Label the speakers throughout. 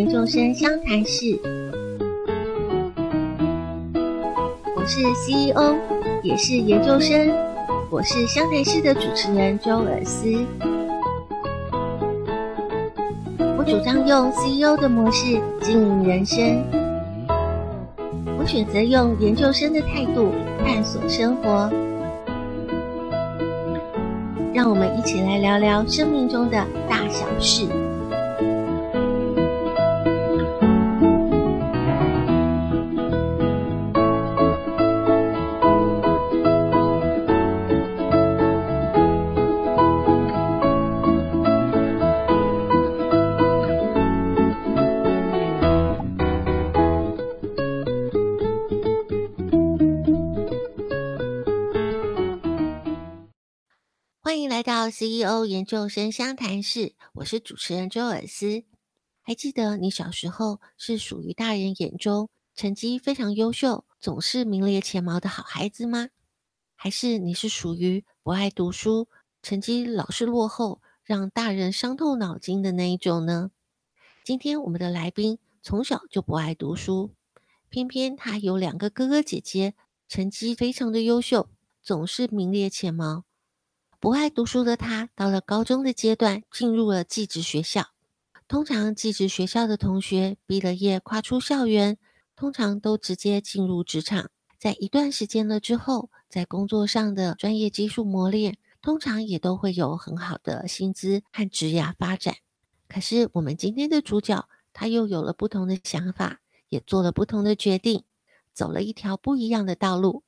Speaker 1: 研究生湘潭市，我是 CEO，也是研究生，我是湘潭市的主持人周尔思。我主张用 CEO 的模式经营人生，我选择用研究生的态度探索生活。让我们一起来聊聊生命中的大小事。CEO 研究生相谈室，我是主持人周尔斯。还记得你小时候是属于大人眼中成绩非常优秀、总是名列前茅的好孩子吗？还是你是属于不爱读书、成绩老是落后，让大人伤透脑筋的那一种呢？今天我们的来宾从小就不爱读书，偏偏他有两个哥哥姐姐，成绩非常的优秀，总是名列前茅。不爱读书的他，到了高中的阶段，进入了技职学校。通常技职学校的同学毕了业，跨出校园，通常都直接进入职场。在一段时间了之后，在工作上的专业技术磨练，通常也都会有很好的薪资和职涯发展。可是我们今天的主角，他又有了不同的想法，也做了不同的决定，走了一条不一样的道路。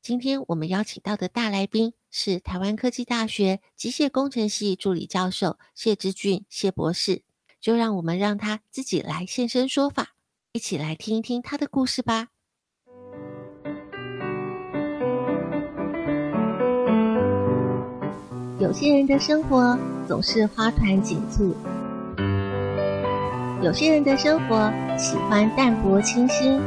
Speaker 1: 今天我们邀请到的大来宾是台湾科技大学机械工程系助理教授谢之俊谢博士，就让我们让他自己来现身说法，一起来听一听他的故事吧。有些人的生活总是花团锦簇，有些人的生活喜欢淡泊清新。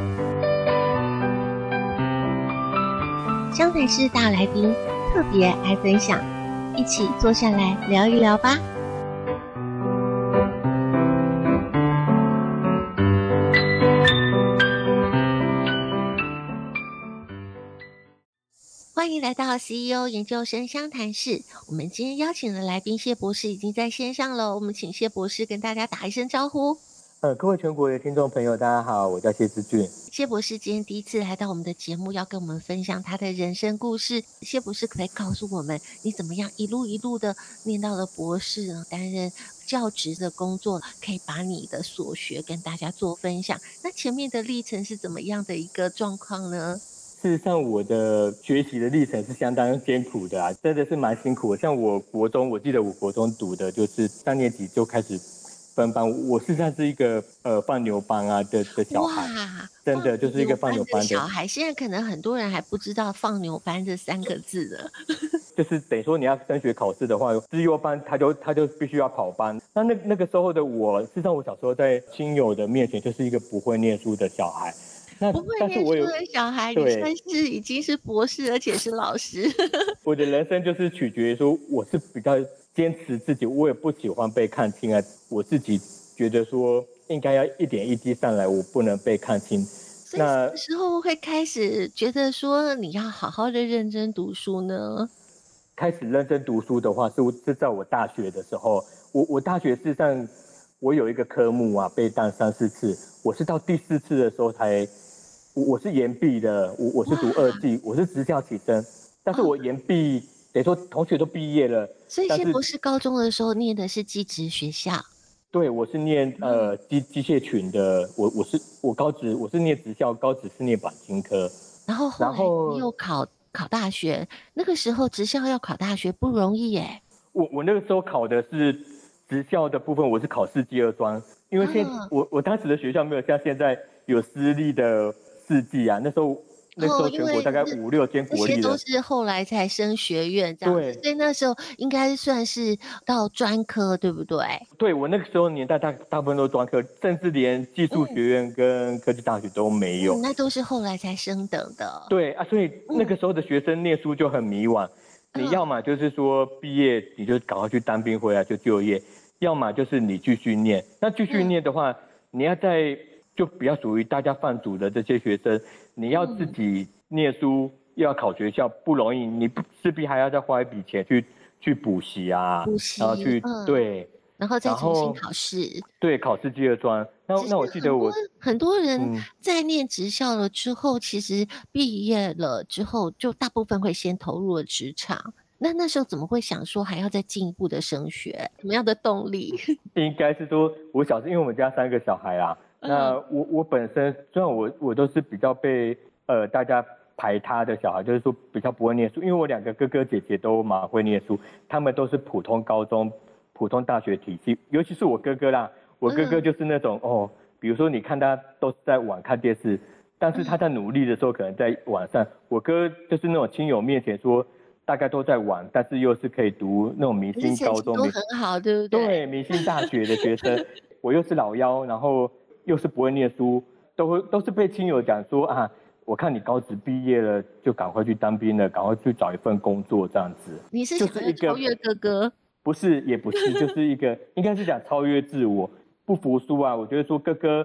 Speaker 1: 相谈室大来宾特别爱分享，一起坐下来聊一聊吧。欢迎来到 CEO 研究生相谈室。我们今天邀请的来宾谢博士已经在线上了，我们请谢博士跟大家打一声招呼。
Speaker 2: 呃，各位全国的听众朋友，大家好，我叫谢志俊。
Speaker 1: 谢博士今天第一次来到我们的节目，要跟我们分享他的人生故事。谢博士可以告诉我们，你怎么样一路一路的念到了博士，担任教职的工作，可以把你的所学跟大家做分享。那前面的历程是怎么样的一个状况呢？
Speaker 2: 事实上，我的学习的历程是相当艰苦的啊，真的是蛮辛苦的。像我国中，我记得我国中读的就是三年级就开始。分班，我实际上是一个呃放牛班啊的的小孩，真的就是一个放牛班的
Speaker 1: 小孩。现在可能很多人还不知道放牛班这三个字的，
Speaker 2: 就是等于说你要升学考试的话，资优班他就他就必须要跑班。那那那个时候的我，事实上我小时候在亲友的面前就是一个不会念书的小孩。
Speaker 1: 那不会念书的小孩，你算是已经是博士，而且是老师。
Speaker 2: 我的人生就是取决于说，我是比较。坚持自己，我也不喜欢被看清啊。我自己觉得说，应该要一点一滴上来，我不能被看轻。
Speaker 1: 所以什么时候会开始觉得说，你要好好的认真读书呢？
Speaker 2: 开始认真读书的话，是是在我大学的时候。我我大学事实上，我有一个科目啊，被当三四次。我是到第四次的时候才，我我是延毕的。我我是读二技，我是职校起身，但是我延毕。哦等于说同学都毕业了，
Speaker 1: 所以先博士高中的时候念的是技职学校。
Speaker 2: 对，我是念呃机机械群的，我我是我高职我是念职校，高职是念钣金科。
Speaker 1: 然后后来又考考大学，那个时候职校要考大学不容易耶。
Speaker 2: 我我那个时候考的是职校的部分，我是考四技二专，因为现、啊、我我当时的学校没有像现在有私立的四技啊，那时候。那时候全国大概五六间国立的，
Speaker 1: 都是后来才升学院这样。对，所以那时候应该算是到专科，对不对？
Speaker 2: 对，我那个时候年代大大部分都专科，甚至连技术学院跟科技大学都没有。
Speaker 1: 嗯嗯、那都是后来才升等的。
Speaker 2: 对啊，所以那个时候的学生念书就很迷惘。嗯、你要么就是说毕业你就赶快去当兵回来就就业，要么就是你继续念。那继续念的话，嗯、你要在就比较属于大家放逐的这些学生，你要自己念书，又要考学校不容易，你势必还要再花一笔钱去去补习啊，
Speaker 1: 补习，
Speaker 2: 然后去、
Speaker 1: 嗯、
Speaker 2: 对，
Speaker 1: 然后再重新考试，
Speaker 2: 对，考试第二专。那那我记得我
Speaker 1: 很多人在念职校了之后，嗯、其实毕业了之后，就大部分会先投入了职场。那那时候怎么会想说还要再进一步的升学？什么样的动力？
Speaker 2: 应该是说，我小时候因为我们家三个小孩啊，嗯、那我我本身虽然我我都是比较被呃大家排他的小孩，就是说比较不会念书，因为我两个哥哥姐姐都蛮会念书，他们都是普通高中、普通大学体系，尤其是我哥哥啦，我哥哥就是那种、嗯、哦，比如说你看他都是在晚看电视，但是他在努力的时候可能在晚上，我哥就是那种亲友面前说。大概都在玩，但是又是可以读那种明星高中，
Speaker 1: 都很好，对不对？
Speaker 2: 对，明星大学的学生，我又是老幺，然后又是不会念书，都会都是被亲友讲说啊，我看你高职毕业了，就赶快去当兵了，赶快去找一份工作这样子。
Speaker 1: 你是想要超越哥哥？
Speaker 2: 不是，也不是，就是一个应该是讲超越自我，不服输啊。我觉得说哥哥，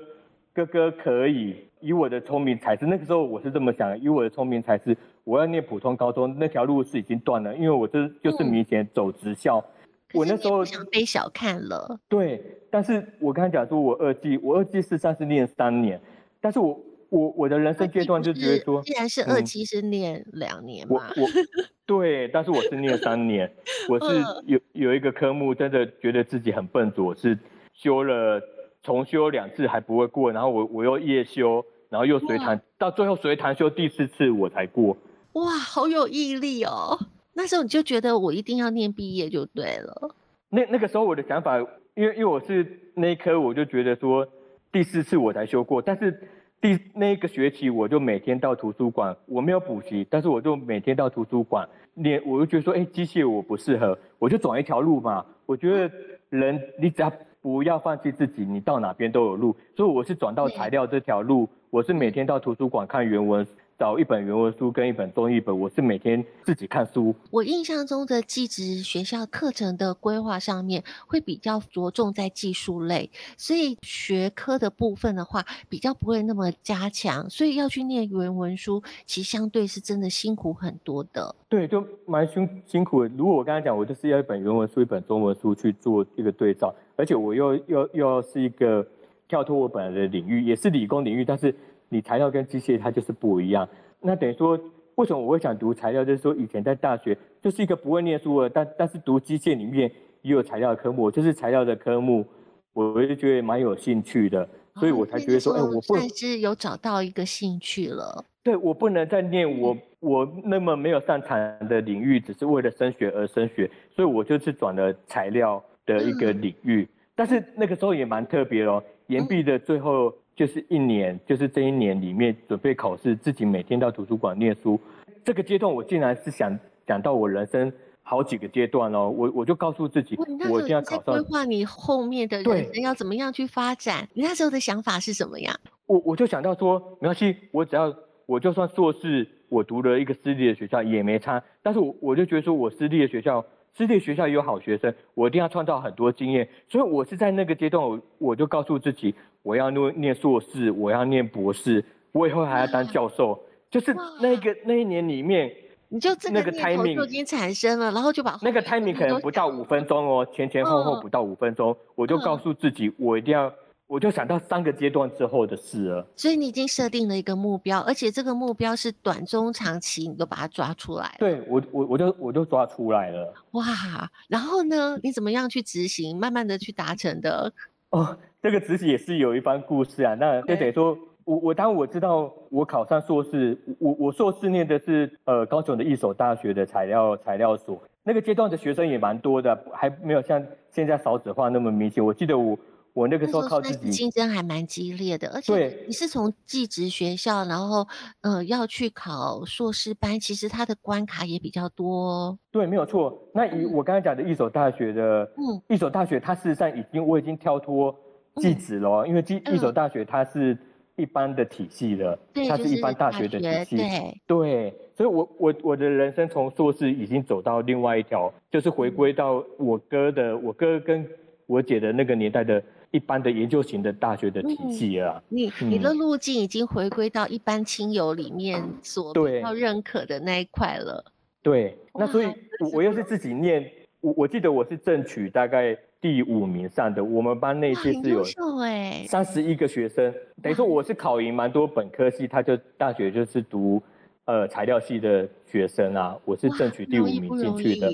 Speaker 2: 哥哥可以。以我的聪明才智，那个时候我是这么想的。以我的聪明才智，我要念普通高中，那条路是已经断了，因为我这就是明显走职校。嗯、
Speaker 1: 我那时候想被小看了。
Speaker 2: 对，但是我刚才讲说，我二技，我二技事实上是念三年，但是我我我的人生阶段就觉得说，
Speaker 1: 既然是二技是念两年嘛。
Speaker 2: 我我 对，但是我是念三年，我是有有一个科目真的觉得自己很笨拙，是修了。重修两次还不会过，然后我我又夜修，然后又随堂，到最后随堂修第四次我才过。
Speaker 1: 哇，好有毅力哦！那时候你就觉得我一定要念毕业就对了。
Speaker 2: 那那个时候我的想法，因为因为我是那一科，我就觉得说第四次我才修过，但是第那一个学期我就每天到图书馆，我没有补习，但是我就每天到图书馆练，我就觉得说，哎，机械我不适合，我就转一条路嘛。我觉得人你只要。不要放弃自己，你到哪边都有路。所以我是转到材料这条路，我是每天到图书馆看原文。找一本原文书跟一本中译本，我是每天自己看书。
Speaker 1: 我印象中的技职学校课程的规划上面会比较着重在技术类，所以学科的部分的话比较不会那么加强，所以要去念原文书，其实相对是真的辛苦很多的。
Speaker 2: 对，就蛮辛辛苦的。如果我刚才讲，我就是要一本原文书，一本中文书去做一个对照，而且我又又又要是一个跳脱我本来的领域，也是理工领域，但是。你材料跟机械它就是不一样，那等于说，为什么我会想读材料？就是说以前在大学就是一个不会念书的，但但是读机械里面也有材料的科目，就是材料的科目，我我就觉得蛮有兴趣的，所以我才觉得说，哎、哦，我不算
Speaker 1: 是有找到一个兴趣了。
Speaker 2: 对，我不能再念我我那么没有擅长的领域，只是为了升学而升学，所以我就是转了材料的一个领域。嗯、但是那个时候也蛮特别哦，延毕的最后。嗯就是一年，就是这一年里面准备考试，自己每天到图书馆念书。这个阶段，我竟然是想讲到我人生好几个阶段哦。我我就告诉自己，我一定要考上。规划
Speaker 1: 你后面的人生要怎么样去发展？你那时候的想法是什么呀？
Speaker 2: 我我就想到说，没关系，我只要我就算硕士，我读了一个私立的学校也没差。但是我我就觉得说我私立的学校。私立学校也有好学生，我一定要创造很多经验。所以我是在那个阶段，我我就告诉自己，我要念念硕士，我要念博士，我以后还要当教授。就是那个那一年里面，
Speaker 1: 你就那个 timing 就已经产生了，然后就把
Speaker 2: 那个 timing 可能不到五分钟哦，前前后后不到五分钟，我就告诉自己，我一定要。我就想到三个阶段之后的事了，
Speaker 1: 所以你已经设定了一个目标，而且这个目标是短、中、长期，你都把它抓出来了。
Speaker 2: 对，我我我就我就抓出来了。
Speaker 1: 哇，然后呢？你怎么样去执行，慢慢的去达成的？
Speaker 2: 哦，这个执行也是有一番故事啊。那就等于说我我当我知道我考上硕士，我我硕士念的是呃高雄的一所大学的材料材料所，那个阶段的学生也蛮多的，还没有像现在少子化那么明显。我记得我。我那个时候靠自己，
Speaker 1: 竞争还蛮激烈的，而且你是从技职学校，然后呃要去考硕士班，其实它的关卡也比较多。
Speaker 2: 对，没有错。那以我刚才讲的一所大学的，
Speaker 1: 嗯，
Speaker 2: 一所大学，它事实上已经我已经跳脱技职了，因为技一所大学它是一般的体系了，它是一般大学的体系，
Speaker 1: 对
Speaker 2: 对。所以我我我的人生从硕士已经走到另外一条，就是回归到我哥的，我哥跟我姐的那个年代的。一般的研究型的大学的体系啊。
Speaker 1: 嗯、你你的路径已经回归到一般亲友里面所比较认可的那一块了。
Speaker 2: 对，那所以我我又是自己念，我我记得我是正取大概第五名上的，我们班那些是有三十一个学生，等于说我是考赢蛮多本科系，他就大学就是读呃材料系的学生啊，我是争取第五名进去的。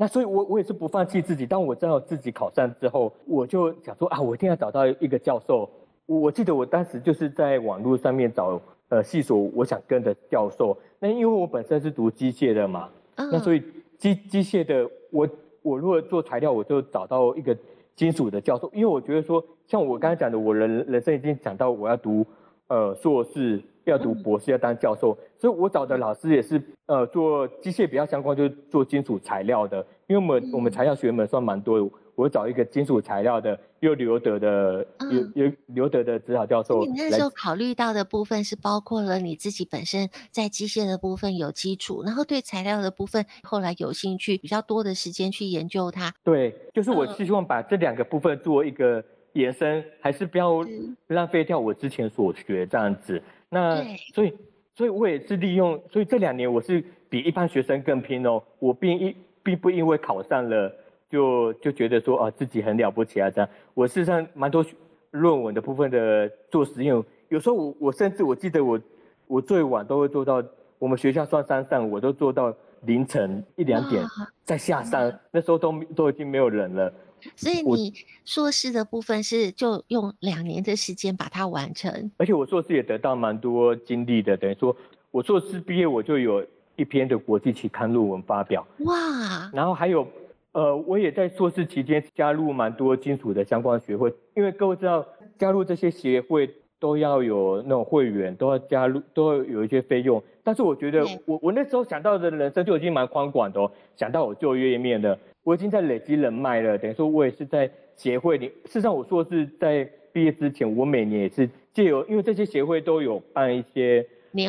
Speaker 2: 那所以我，我我也是不放弃自己。当我知道自己考上之后，我就想说啊，我一定要找到一个教授。我我记得我当时就是在网络上面找呃系所，我想跟的教授。那因为我本身是读机械的嘛，那所以机机械的我我如果做材料，我就找到一个金属的教授，因为我觉得说，像我刚才讲的，我人人生已经讲到我要读呃硕士，要读博士，要当教授，所以我找的老师也是呃做机械比较相关，就是做金属材料的，因为我们我们材料学门算蛮多的。我找一个金属材料的，又留德的，嗯、有有留德的指导教授。
Speaker 1: 你那时候考虑到的部分是包括了你自己本身在机械的部分有基础，然后对材料的部分后来有兴趣，比较多的时间去研究它。
Speaker 2: 对，就是我是希望把这两个部分做一个延伸，嗯、还是不要浪费掉我之前所学这样子。那所以所以我也是利用，所以这两年我是比一般学生更拼哦。我并一并不因为考上了。就就觉得说啊，自己很了不起啊，这样。我事实上蛮多论文的部分的做实验，有时候我我甚至我记得我我最晚都会做到，我们学校算山上，我都做到凌晨一两点再下山，那时候都都已经没有人了。
Speaker 1: 所以你硕士的部分是就用两年的时间把它完成，
Speaker 2: 而且我硕士也得到蛮多经历的，等于说我硕士毕业我就有一篇的国际期刊论文发表，哇，然后还有。呃，我也在硕士期间加入蛮多金属的相关学会，因为各位知道，加入这些协会都要有那种会员，都要加入，都要有一些费用。但是我觉得我，我我那时候想到的人生就已经蛮宽广的哦，想到我就业面了，我已经在累积人脉了。等于说，我也是在协会里。事实上，我硕士在毕业之前，我每年也是借由，因为这些协会都有办一些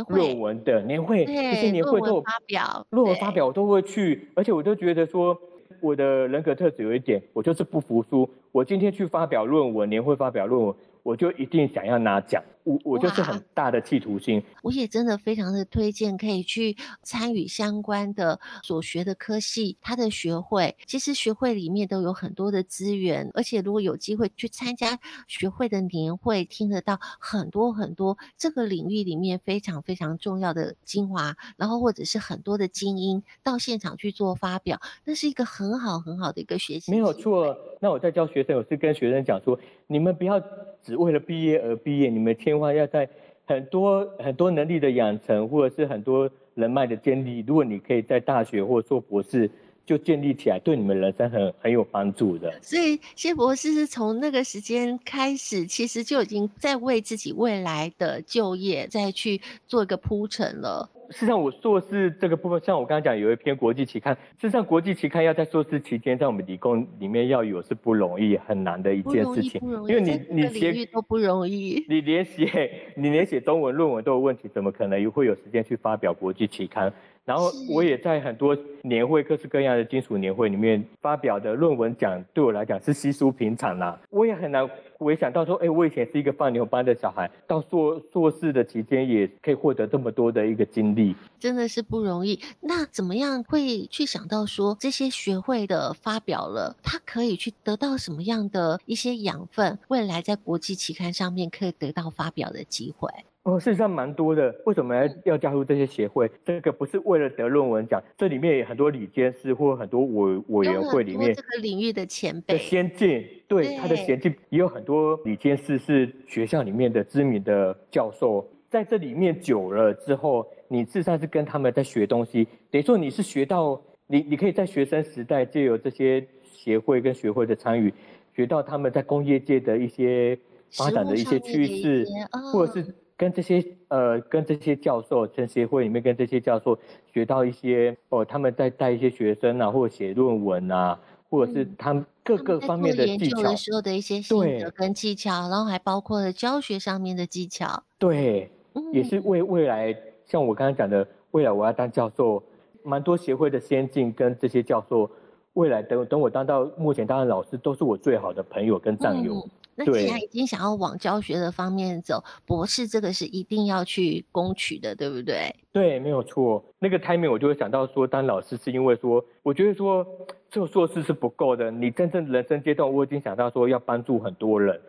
Speaker 2: 论文的年会，这些年会都有
Speaker 1: 发表，
Speaker 2: 论文发表我都会去，而且我都觉得说。我的人格特质有一点，我就是不服输。我今天去发表论文，年会发表论文，我就一定想要拿奖。我我就是很大的企图心，
Speaker 1: 我也真的非常的推荐可以去参与相关的所学的科系，它的学会其实学会里面都有很多的资源，而且如果有机会去参加学会的年会，听得到很多很多这个领域里面非常非常重要的精华，然后或者是很多的精英到现场去做发表，那是一个很好很好的一个学习。
Speaker 2: 没有错，那我在教学生，我是跟学生讲说，你们不要只为了毕业而毕业，你们千万要在很多很多能力的养成，或者是很多人脉的建立。如果你可以在大学或做博士就建立起来，对你们人生很很有帮助的。
Speaker 1: 所以谢博士是从那个时间开始，其实就已经在为自己未来的就业再去做一个铺陈了。
Speaker 2: 事实上，我硕士这个部分，像我刚刚讲，有一篇国际期刊。事实上，国际期刊要在硕士期间，在我们理工里面要有是不容易、很难的一件事情。
Speaker 1: 因为你你写都不容易，
Speaker 2: 你连写你连写中文论文都有问题，怎么可能会有时间去发表国际期刊？然后我也在很多年会、各式各样的金属年会里面发表的论文讲，对我来讲是稀疏平常啦。我也很难回想到说，哎，我以前是一个放牛班的小孩，到硕硕士的期间也可以获得这么多的一个经历，
Speaker 1: 真的是不容易。那怎么样会去想到说这些学会的发表了，他可以去得到什么样的一些养分，未来在国际期刊上面可以得到发表的机会？
Speaker 2: 哦，事实上蛮多的。为什么要要加入这些协会？这个不是为了得论文奖，这里面有很多理监事或很多委委员会里面
Speaker 1: 这个领域的前辈
Speaker 2: 的先进，对他的先进也有很多理监事是学校里面的知名的教授，在这里面久了之后，你事实上是跟他们在学东西，等于说你是学到你你可以在学生时代借由这些协会跟学会的参与，学到他们在工业界的一些发展的一些趋势，或者是。跟这些呃，跟这些教授，在协会里面跟这些教授学到一些哦，他们在带一些学生啊，或者写论文啊，或者是他们各个方面的技巧，
Speaker 1: 的时候的一些心得跟技巧，然后还包括了教学上面的技巧。
Speaker 2: 对，也是为未来，像我刚才讲的，未来我要当教授，蛮多协会的先进跟这些教授，未来等等我当到目前当的老师，都是我最好的朋友跟战友。
Speaker 1: 嗯那既然已经想要往教学的方面走，博士这个是一定要去攻取的，对不对？
Speaker 2: 对，没有错。那个 timing 我就会想到说，当老师是因为说，我觉得说做硕士是不够的。你真正人生阶段，我已经想到说要帮助很多人，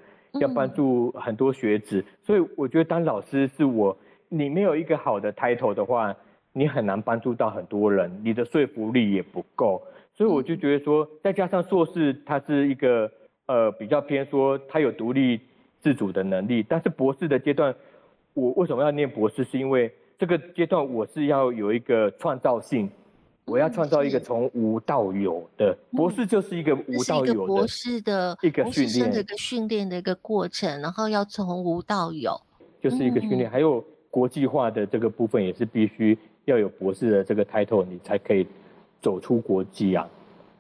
Speaker 2: 要帮助很多学子，嗯、所以我觉得当老师是我，你没有一个好的 title 的话，你很难帮助到很多人，你的说服力也不够。所以我就觉得说，再加上硕士，它是一个呃比较偏说他有独立自主的能力，但是博士的阶段，我为什么要念博士？是因为这个阶段我是要有一个创造性，我要创造一个从无到有的。博士，就是一个无到有的
Speaker 1: 博士的一个训练。的一个训练的一个过程，然后要从无到有，
Speaker 2: 就是一个训练，还有国际化的这个部分也是必须要有博士的这个 title，你才可以走出国际啊。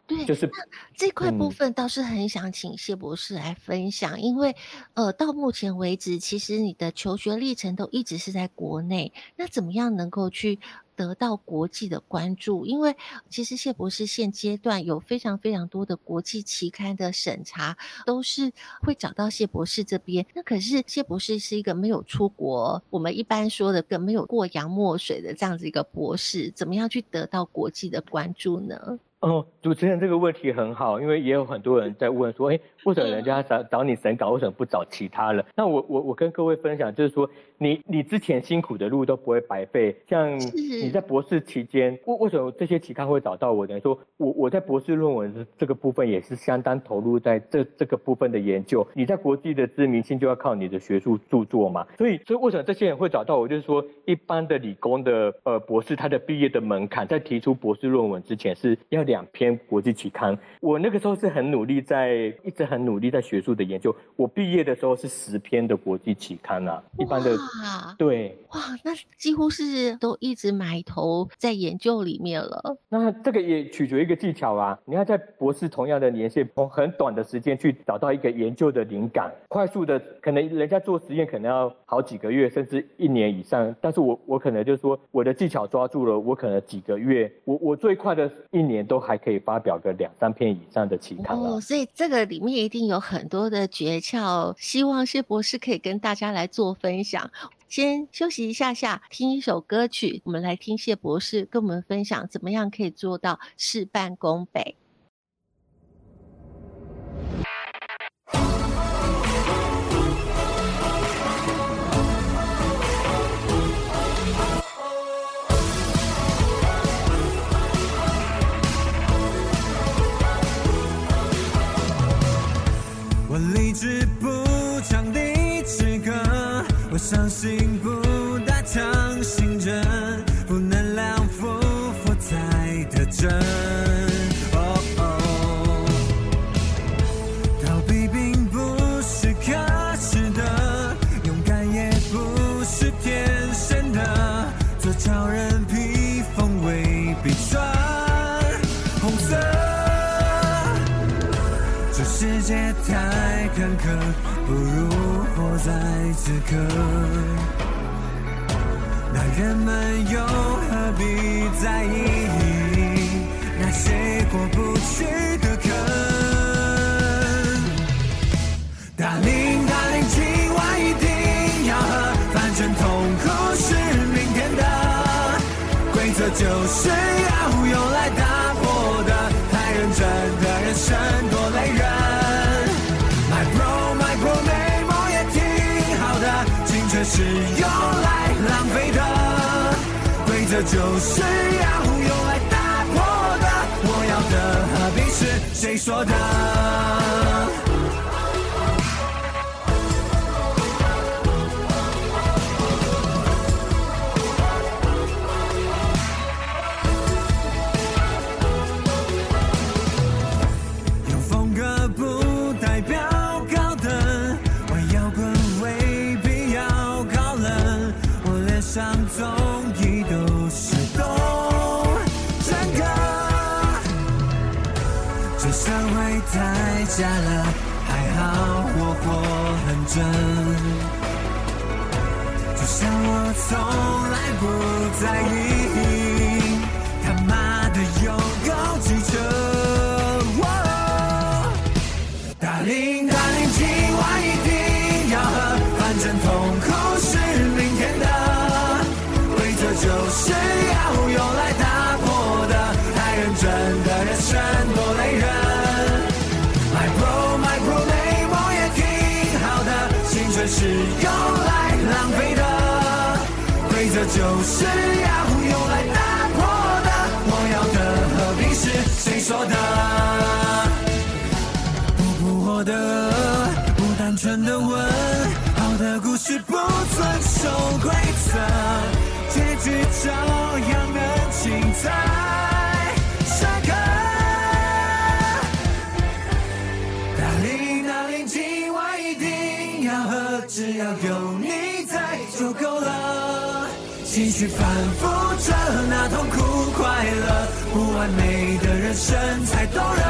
Speaker 1: 对，就是这块部分倒是很想请谢博士来分享，嗯、因为呃，到目前为止，其实你的求学历程都一直是在国内，那怎么样能够去得到国际的关注？因为其实谢博士现阶段有非常非常多的国际期刊的审查，都是会找到谢博士这边。那可是谢博士是一个没有出国，我们一般说的更没有过洋墨水的这样子一个博士，怎么样去得到国际的关注呢？
Speaker 2: 哦，主持人这个问题很好，因为也有很多人在问说，哎，为什么人家找找你审稿，为什么不找其他人？那我我我跟各位分享，就是说，你你之前辛苦的路都不会白费。像你在博士期间，为为什么这些期刊会找到我？等于说我我在博士论文的这个部分也是相当投入在这这个部分的研究。你在国际的知名性就要靠你的学术著作嘛。所以所以为什么这些人会找到我？就是说，一般的理工的呃博士，他的毕业的门槛在提出博士论文之前是要两篇国际期刊，我那个时候是很努力在，一直很努力在学术的研究。我毕业的时候是十篇的国际期刊啊，一般的，对，
Speaker 1: 哇，那几乎是都一直埋头在研究里面了。
Speaker 2: 那这个也取决于一个技巧啊，你要在博士同样的年限，从很短的时间去找到一个研究的灵感，快速的，可能人家做实验可能要好几个月，甚至一年以上，但是我我可能就是说我的技巧抓住了，我可能几个月，我我最快的一年都还可以。发表个两三篇以上的期刊哦，
Speaker 1: 所以这个里面一定有很多的诀窍，希望谢博士可以跟大家来做分享。先休息一下下，听一首歌曲，我们来听谢博士跟我们分享怎么样可以做到事半功倍。
Speaker 3: 我理智不讲理智歌，我相信不不说的？下了，还好我活很真，就像我从来不在意，是要用来打破的。我要的和平是谁说的？不扑火的，不单纯的吻，好的故事不遵守规则，结局照样能精彩。深刻。哪里哪里今晚一定要喝，只要有，继续反复着那痛苦快乐，不完美的人生才动人。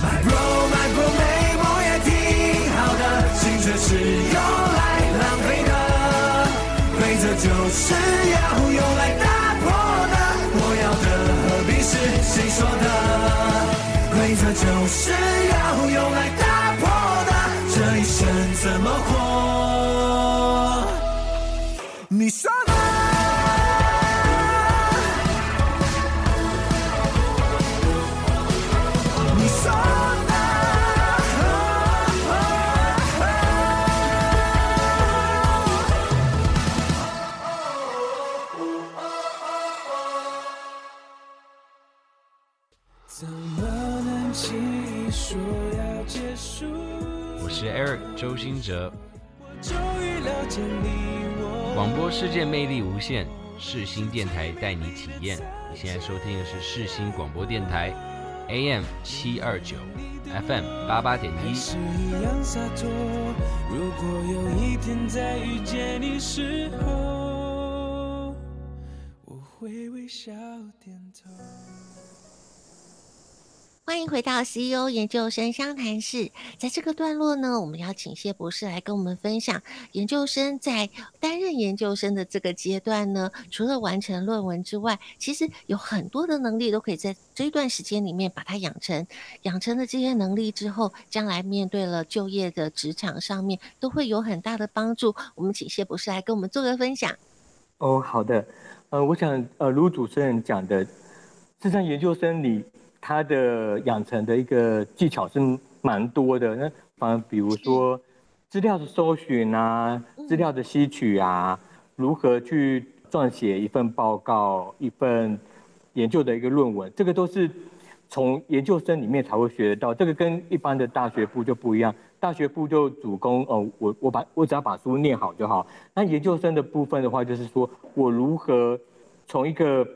Speaker 3: My bro, my bro，美梦也挺好的，青春是用来浪费的，规则就是要用来打破的。我要的何必是谁说的？规则就是要用来打你说呢？你说呢？怎么能轻易说要结束？
Speaker 4: 我是 Eric 周兴哲。广播世界魅力无限，世新电台带你体验。你现在收听的是世新广播电台，AM 七二九，FM 八八点一。如果有一天再遇见你时候，我会微笑点头。
Speaker 1: 欢迎回到 CEO 研究生相谈室。在这个段落呢，我们要请谢博士来跟我们分享，研究生在担任研究生的这个阶段呢，除了完成论文之外，其实有很多的能力都可以在这一段时间里面把它养成。养成了这些能力之后，将来面对了就业的职场上面，都会有很大的帮助。我们请谢博士来跟我们做个分享。
Speaker 2: 哦，好的。呃，我想，呃，如主持人讲的，这项研究生你。他的养成的一个技巧是蛮多的，那反而比如说资料的搜寻啊，资料的吸取啊，如何去撰写一份报告、一份研究的一个论文，这个都是从研究生里面才会学得到。这个跟一般的大学部就不一样，大学部就主攻哦，我我把我只要把书念好就好。那研究生的部分的话，就是说我如何从一个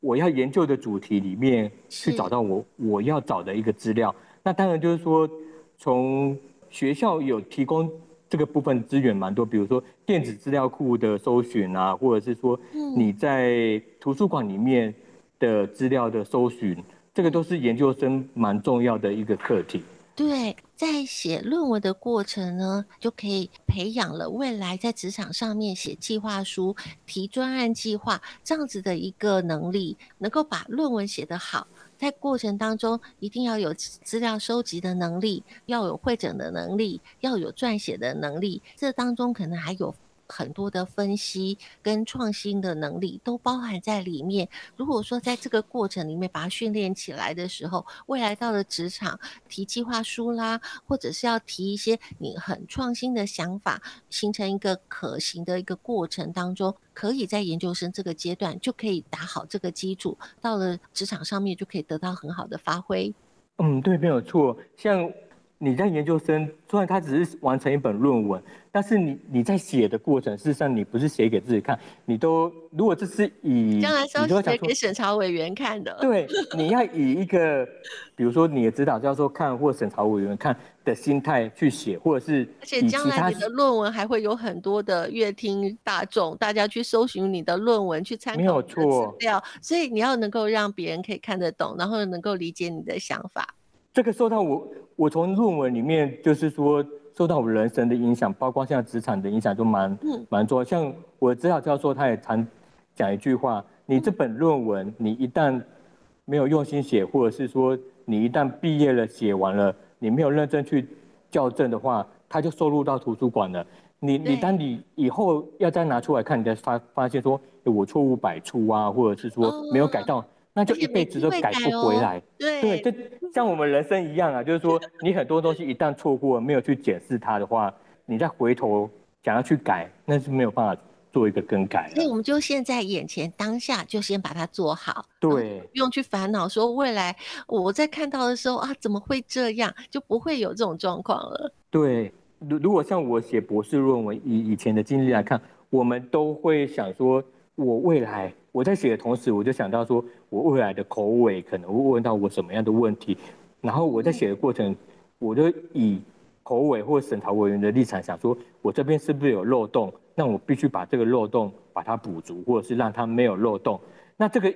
Speaker 2: 我要研究的主题里面去找到我我要找的一个资料，那当然就是说，从学校有提供这个部分资源蛮多，比如说电子资料库的搜寻啊，或者是说你在图书馆里面的资料的搜寻，这个都是研究生蛮重要的一个课题。
Speaker 1: 对，在写论文的过程呢，就可以培养了未来在职场上面写计划书、提专案计划这样子的一个能力，能够把论文写得好。在过程当中，一定要有资料收集的能力，要有会诊的能力，要有撰写的能力。这当中可能还有。很多的分析跟创新的能力都包含在里面。如果说在这个过程里面把它训练起来的时候，未来到了职场提计划书啦，或者是要提一些你很创新的想法，形成一个可行的一个过程当中，可以在研究生这个阶段就可以打好这个基础，到了职场上面就可以得到很好的发挥。
Speaker 2: 嗯，对，没有错。像你在研究生，虽然他只是完成一本论文。但是你你在写的过程，事实上你不是写给自己看，你都如果这是以
Speaker 1: 将来是要写给审查委员看的。
Speaker 2: 对，你要以一个比如说你的指导教授看或审查委员看的心态去写，或者是
Speaker 1: 而且将来你的论文还会有很多的阅听大众，大家去搜寻你的论文去参考你的资料，所以你要能够让别人可以看得懂，然后能够理解你的想法。
Speaker 2: 这个受到我我从论文里面就是说。受到我人生的影响，包括现在职场的影响都蛮蛮多。像我的指导教授，他也常讲一句话：你这本论文，你一旦没有用心写，或者是说你一旦毕业了写完了，你没有认真去校正的话，他就收录到图书馆了。你你当你以后要再拿出来看，你才发发现说我错误百出啊，或者是说没有改到。那就一辈子都改不回来。
Speaker 1: 对
Speaker 2: 对，就像我们人生一样啊，就是说，你很多东西一旦错过，没有去检视它的话，你再回头想要去改，那是没有办法做一个更改。
Speaker 1: 所以我们就现在眼前当下就先把它做好，
Speaker 2: 对，
Speaker 1: 不用去烦恼说未来我在看到的时候啊怎么会这样，就不会有这种状况了。
Speaker 2: 对，如如果像我写博士论文以以前的经历来看，我们都会想说，我未来我在写的同时，我就想到说我未来的口尾可能会问到我什么样的问题，然后我在写的过程，我就以口尾或审查委员的立场想说，我这边是不是有漏洞？那我必须把这个漏洞把它补足，或者是让它没有漏洞。那这个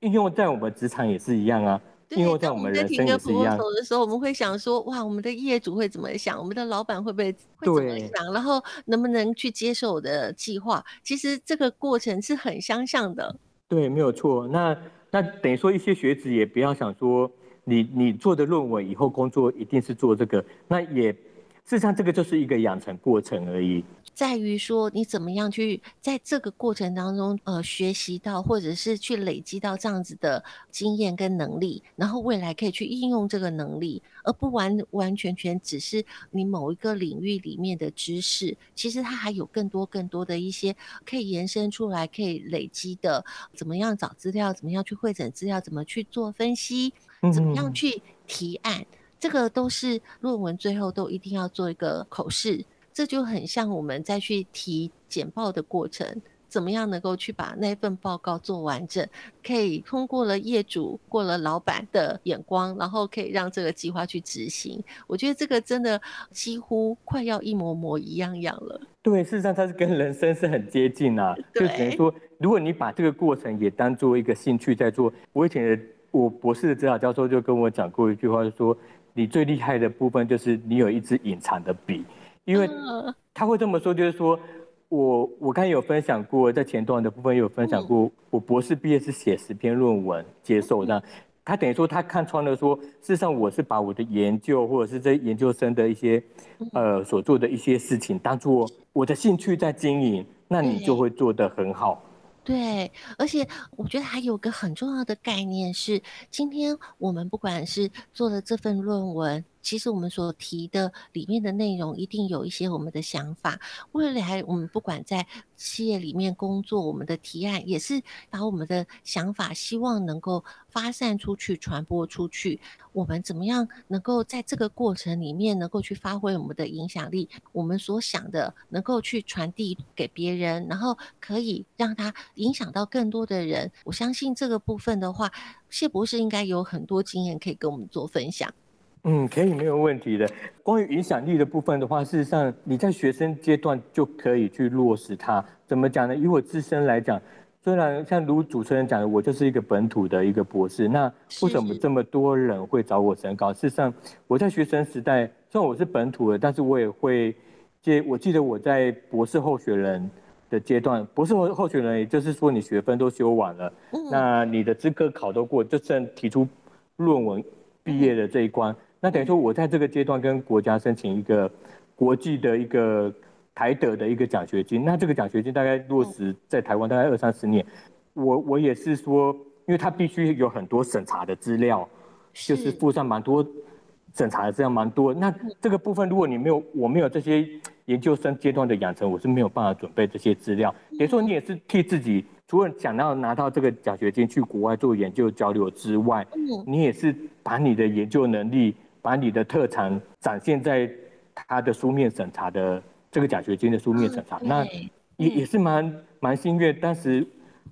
Speaker 2: 应用在我们职场也是一样啊，应用在我们人生也是一样。
Speaker 1: 的时候，我们会想说，哇，我们的业主会怎么想？我们的老板会不会会怎么想？然后能不能去接受我的计划？其实这个过程是很相像的。
Speaker 2: 对，没有错。那那等于说，一些学子也不要想说你，你做的论文以后工作一定是做这个，那也。事实上，这个就是一个养成过程而已，
Speaker 1: 在于说你怎么样去在这个过程当中，呃，学习到或者是去累积到这样子的经验跟能力，然后未来可以去应用这个能力，而不完完全全只是你某一个领域里面的知识，其实它还有更多更多的一些可以延伸出来、可以累积的，怎么样找资料，怎么样去会诊资料，怎么去做分析，怎么样去提案。嗯这个都是论文最后都一定要做一个口试，这就很像我们再去提简报的过程，怎么样能够去把那份报告做完整，可以通过了业主、过了老板的眼光，然后可以让这个计划去执行。我觉得这个真的几乎快要一模模一样样了。
Speaker 2: 对，事实上它是跟人生是很接近啊。就等于说，如果你把这个过程也当做一个兴趣在做，我以前的我博士的指导教授就跟我讲过一句话，就说。你最厉害的部分就是你有一支隐藏的笔，因为他会这么说，就是说我我刚才有分享过，在前段的部分有分享过，我博士毕业是写十篇论文接受的，他等于说他看穿了说，事实上我是把我的研究或者是这研究生的一些呃所做的一些事情当做我的兴趣在经营，那你就会做得很好。
Speaker 1: 对，而且我觉得还有个很重要的概念是，今天我们不管是做了这份论文。其实我们所提的里面的内容，一定有一些我们的想法。未来我们不管在企业里面工作，我们的提案也是把我们的想法，希望能够发散出去、传播出去。我们怎么样能够在这个过程里面，能够去发挥我们的影响力？我们所想的，能够去传递给别人，然后可以让他影响到更多的人。我相信这个部分的话，谢博士应该有很多经验可以跟我们做分享。
Speaker 2: 嗯，可以，没有问题的。关于影响力的部分的话，事实上你在学生阶段就可以去落实它。怎么讲呢？以我自身来讲，虽然像如主持人讲的，我就是一个本土的一个博士，那为什么这么多人会找我审稿？事实上，我在学生时代，虽然我是本土的，但是我也会接。我记得我在博士候选人的阶段，博士候候选人，也就是说你学分都修完了，嗯、那你的资格考都过，就算提出论文毕业的这一关。嗯那等于说，我在这个阶段跟国家申请一个国际的一个台德的一个奖学金。那这个奖学金大概落实在台湾大概二三十年。我我也是说，因为它必须有很多审查的资料，就是附上蛮多审查的资料蛮多。那这个部分，如果你没有，我没有这些研究生阶段的养成，我是没有办法准备这些资料。等于说，你也是替自己。除了想要拿到这个奖学金去国外做研究交流之外，你也是把你的研究能力，把你的特长展现在他的书面审查的这个奖学金的书面审查，那也也是蛮蛮幸运。当时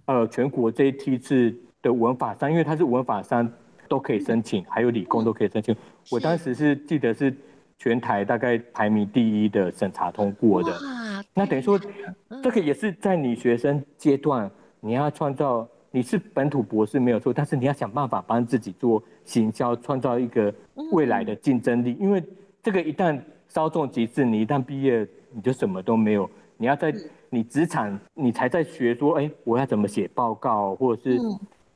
Speaker 2: 呃全国这一梯次的文法商，因为它是文法商都可以申请，还有理工都可以申请。我当时是记得是全台大概排名第一的审查通过的。那等于说，这个也是在你学生阶段。你要创造，你是本土博士没有错，但是你要想办法帮自己做行销，创造一个未来的竞争力。因为这个一旦稍纵即逝，你一旦毕业你就什么都没有。你要在你职场，你才在学说，哎，我要怎么写报告，或者是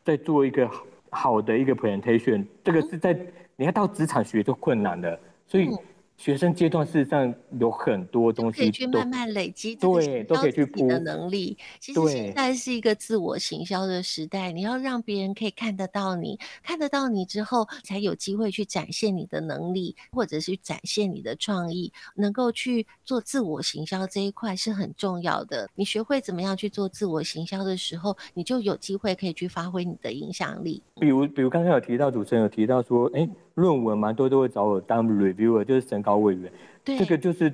Speaker 2: 在做一个好的一个 presentation，这个是在你要到职场学就困难的。所以学生阶段事实上有很多东西
Speaker 1: 可以去慢慢累积，
Speaker 2: 对，都可以去补
Speaker 1: 的能力。其实现在是一个自我行销的时代，你要让别人可以看得到你，看得到你之后，才有机会去展现你的能力，或者是展现你的创意，能够去做自我行销这一块是很重要的。你学会怎么样去做自我行销的时候，你就有机会可以去发挥你的影响力。
Speaker 2: 比如，比如刚刚有提到主持人有提到说，哎。论文蛮多都会找我当 reviewer，就是审稿委员。
Speaker 1: 对，
Speaker 2: 这个就是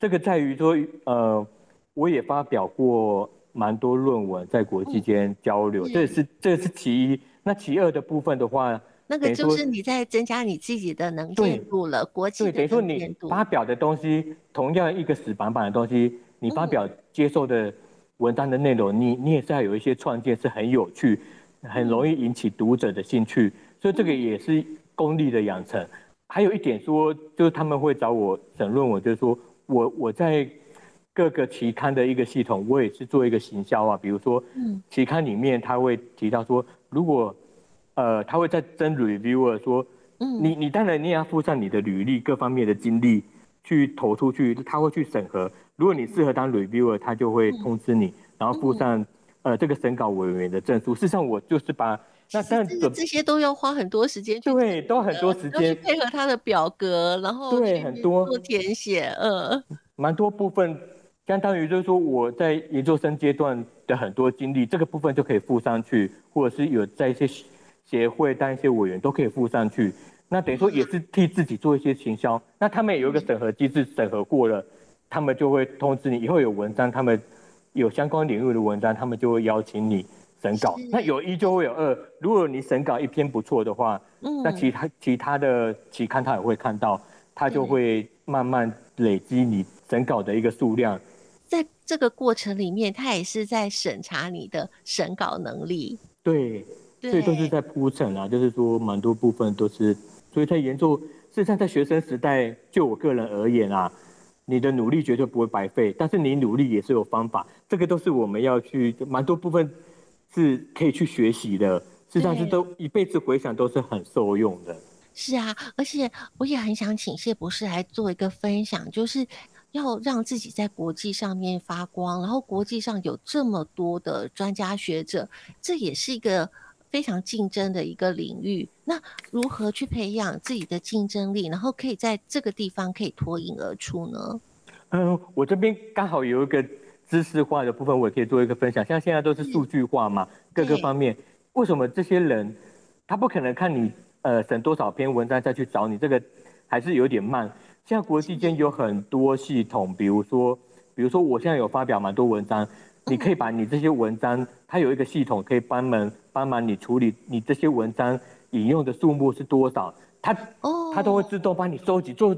Speaker 2: 这个在于说，呃，我也发表过蛮多论文在国际间交流，嗯、这是这是其一。那其二的部分的话，
Speaker 1: 那个就是你在增加你自己的能见度了。国际的
Speaker 2: 对，等于说你发表的东西，同样一个死板板的东西，你发表接受的文章的内容，嗯、你你也是要有一些创建，是很有趣，很容易引起读者的兴趣。所以这个也是。功力的养成，还有一点说，就是他们会找我审论文，就是说我我在各个期刊的一个系统，我也是做一个行销啊。比如说，期刊里面他会提到说，如果呃他会在征 reviewer 说，你你当然你也要附上你的履历各方面的经历去投出去，他会去审核。如果你适合当 reviewer，他就会通知你，然后附上呃这个审稿委员的证书。事实上，我就是把。那但
Speaker 1: 这这些都要花很多时间去，
Speaker 2: 对，都很多时间
Speaker 1: 配合他的表格，然后
Speaker 2: 对很多
Speaker 1: 做填写，嗯，
Speaker 2: 蛮多部分，相当于就是说我在研究生阶段的很多经历，这个部分就可以附上去，或者是有在一些协会当一些委员都可以附上去。那等于说也是替自己做一些行销。那他们也有一个审核机制，审核过了，他们就会通知你，以后有文章，他们有相关领域的文章，他们就会邀请你。审稿，那有一就会有二。如果你审稿一篇不错的话，嗯，那其他其他的期刊他也会看到，他就会慢慢累积你审稿的一个数量。
Speaker 1: 在这个过程里面，他也是在审查你的审稿能力。
Speaker 2: 对，所以都是在铺陈啊，就是说蛮多部分都是。所以在研究，事实上在学生时代，就我个人而言啊，你的努力绝对不会白费，但是你努力也是有方法，这个都是我们要去蛮多部分。是可以去学习的，实际上是都一辈子回想都是很受用的。
Speaker 1: 是啊，而且我也很想请谢博士来做一个分享，就是要让自己在国际上面发光，然后国际上有这么多的专家学者，这也是一个非常竞争的一个领域。那如何去培养自己的竞争力，然后可以在这个地方可以脱颖而出呢？
Speaker 2: 嗯，我这边刚好有一个。知识化的部分我也可以做一个分享，像现在都是数据化嘛，各个方面，为什么这些人他不可能看你呃审多少篇文章再去找你？这个还是有点慢。现在国际间有很多系统，比如说，比如说我现在有发表蛮多文章，你可以把你这些文章，它有一个系统可以帮忙帮忙你处理你这些文章引用的数目是多少，它它都会自动帮你收集做。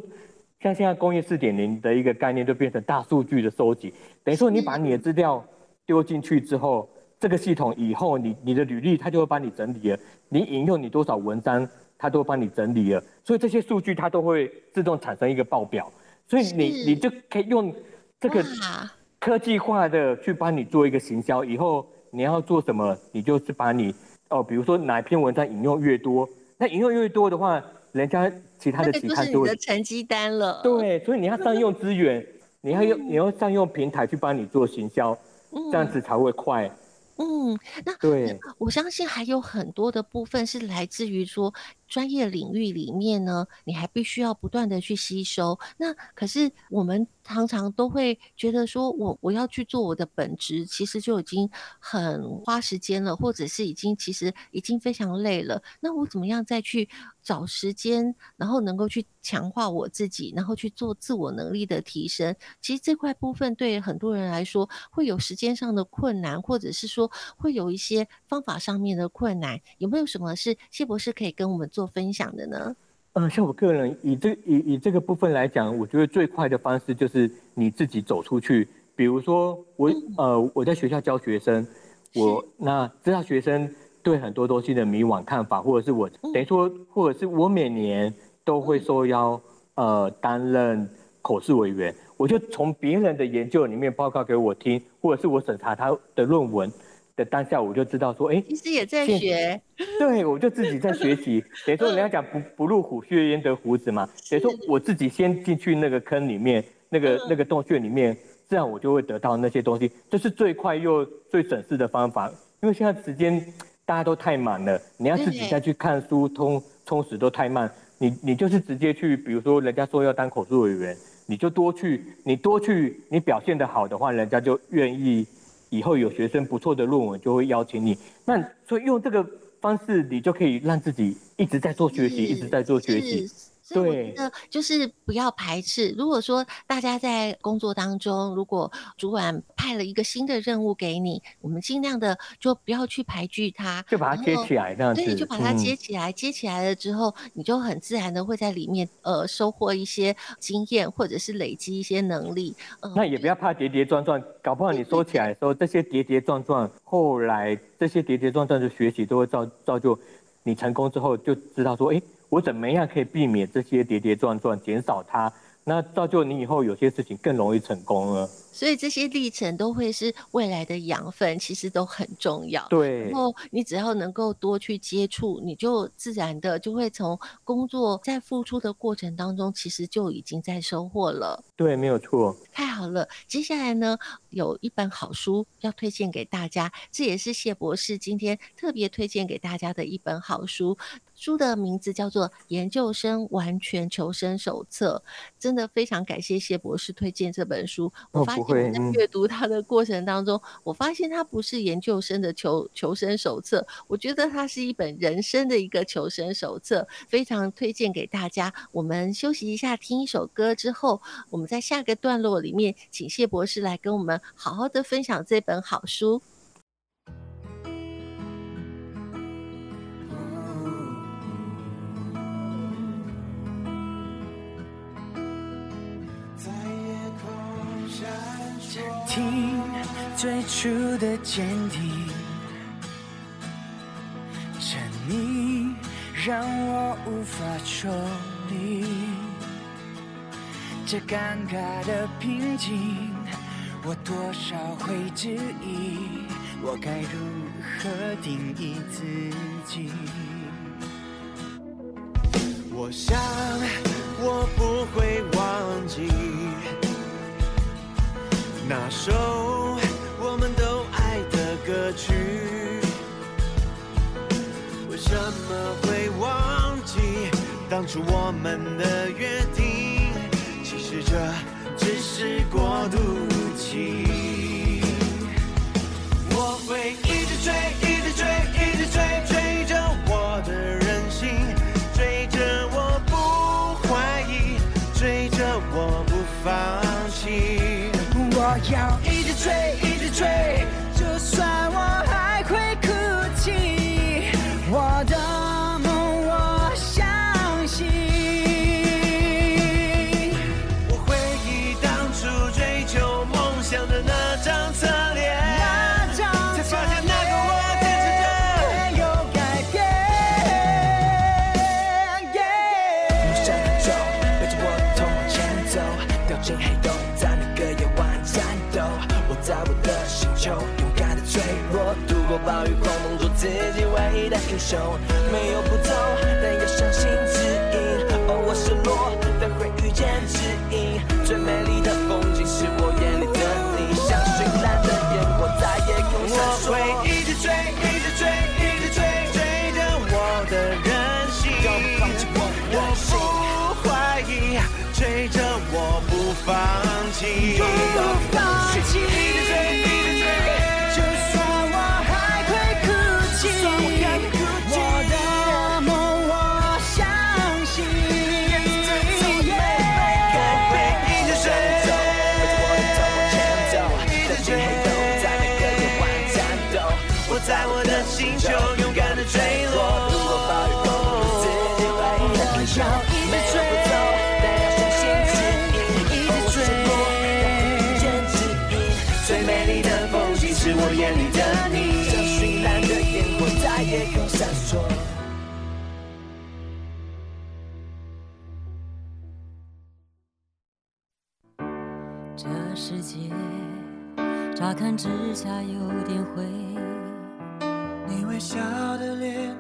Speaker 2: 像现在工业四点零的一个概念，就变成大数据的收集。等于说，你把你的资料丢进去之后，这个系统以后你你的履历，它就会帮你整理了。你引用你多少文章，它都会帮你整理了。所以这些数据它都会自动产生一个报表。所以你你就可以用这个科技化的去帮你做一个行销。以后你要做什么，你就是把你哦，比如说哪一篇文章引用越多，那引用越多的话。人家其他的期刊都
Speaker 1: 是成绩单了，
Speaker 2: 对，所以你要善用资源，你要用你要善用平台去帮你做行销，这样子才会快。
Speaker 1: 嗯，那对，我相信还有很多的部分是来自于说专业领域里面呢，你还必须要不断的去吸收。那可是我们。常常都会觉得说我，我要去做我的本职，其实就已经很花时间了，或者是已经其实已经非常累了。那我怎么样再去找时间，然后能够去强化我自己，然后去做自我能力的提升？其实这块部分对很多人来说会有时间上的困难，或者是说会有一些方法上面的困难。有没有什么是谢博士可以跟我们做分享的呢？
Speaker 2: 嗯，像我个人以这以以这个部分来讲，我觉得最快的方式就是你自己走出去。比如说我呃我在学校教学生，我那知道学生对很多东西的迷惘看法，或者是我等于说，或者是我每年都会受邀呃担任口试委员，我就从别人的研究里面报告给我听，或者是我审查他的论文，的当下，我就知道说，哎，
Speaker 1: 其实也在学。
Speaker 2: 对，我就自己在学习。等于说人家讲不不入虎穴焉得虎子嘛，等于说我自己先进去那个坑里面，那个那个洞穴里面，这样我就会得到那些东西。这是最快又最省事的方法，因为现在时间大家都太满了，你要自己再去看书通充实都太慢。你你就是直接去，比如说人家说要当口述委员，你就多去，你多去，你表现的好的话，人家就愿意。以后有学生不错的论文，就会邀请你。那所以用这个方式，你就可以让自己一直在做学习，一直在做学习。对，
Speaker 1: 那就是不要排斥。如果说大家在工作当中，如果主管派了一个新的任务给你，我们尽量的就不要去排拒它，
Speaker 2: 就把它接起来，这样子。
Speaker 1: 对，就把它接起来，嗯、接起来了之后，你就很自然的会在里面呃收获一些经验，或者是累积一些能力。
Speaker 2: 呃、那也不要怕跌跌撞撞，搞不好你收起来的时候，这些跌跌撞撞，后来这些跌跌撞撞的学习都会造造就你成功之后就知道说，哎。我怎么样可以避免这些跌跌撞撞，减少它？那造就你以后有些事情更容易成功了。
Speaker 1: 所以这些历程都会是未来的养分，其实都很重要。
Speaker 2: 对。
Speaker 1: 然后你只要能够多去接触，你就自然的就会从工作在付出的过程当中，其实就已经在收获了。
Speaker 2: 对，没有错。
Speaker 1: 太好了，接下来呢，有一本好书要推荐给大家，这也是谢博士今天特别推荐给大家的一本好书。书的名字叫做《研究生完全求生手册》，真的非常感谢谢博士推荐这本书。我发现我在阅读它的过程当中，我发现它不是研究生的求求生手册，我觉得它是一本人生的一个求生手册，非常推荐给大家。我们休息一下，听一首歌之后，我们在下个段落里面，请谢博士来跟我们好好的分享这本好书。
Speaker 3: 听最初的坚定，沉溺让我无法抽离，这尴尬的平静，我多少会质疑，我该如何定义自己？我想我不会那首我们都爱的歌曲，为什么会忘记当初我们的约定？其实这只是过渡期。我会一直追，一直追，一直追，追着我的任性，追着我不怀疑，追着我不放一一的英雄。没有步骤，但要相信指引。偶尔失落，但会遇见指引。最美丽的风景是我眼里的你，像绚烂的烟火在夜空闪烁。我会，一直追，
Speaker 5: 下有点灰。
Speaker 3: 你微笑的脸，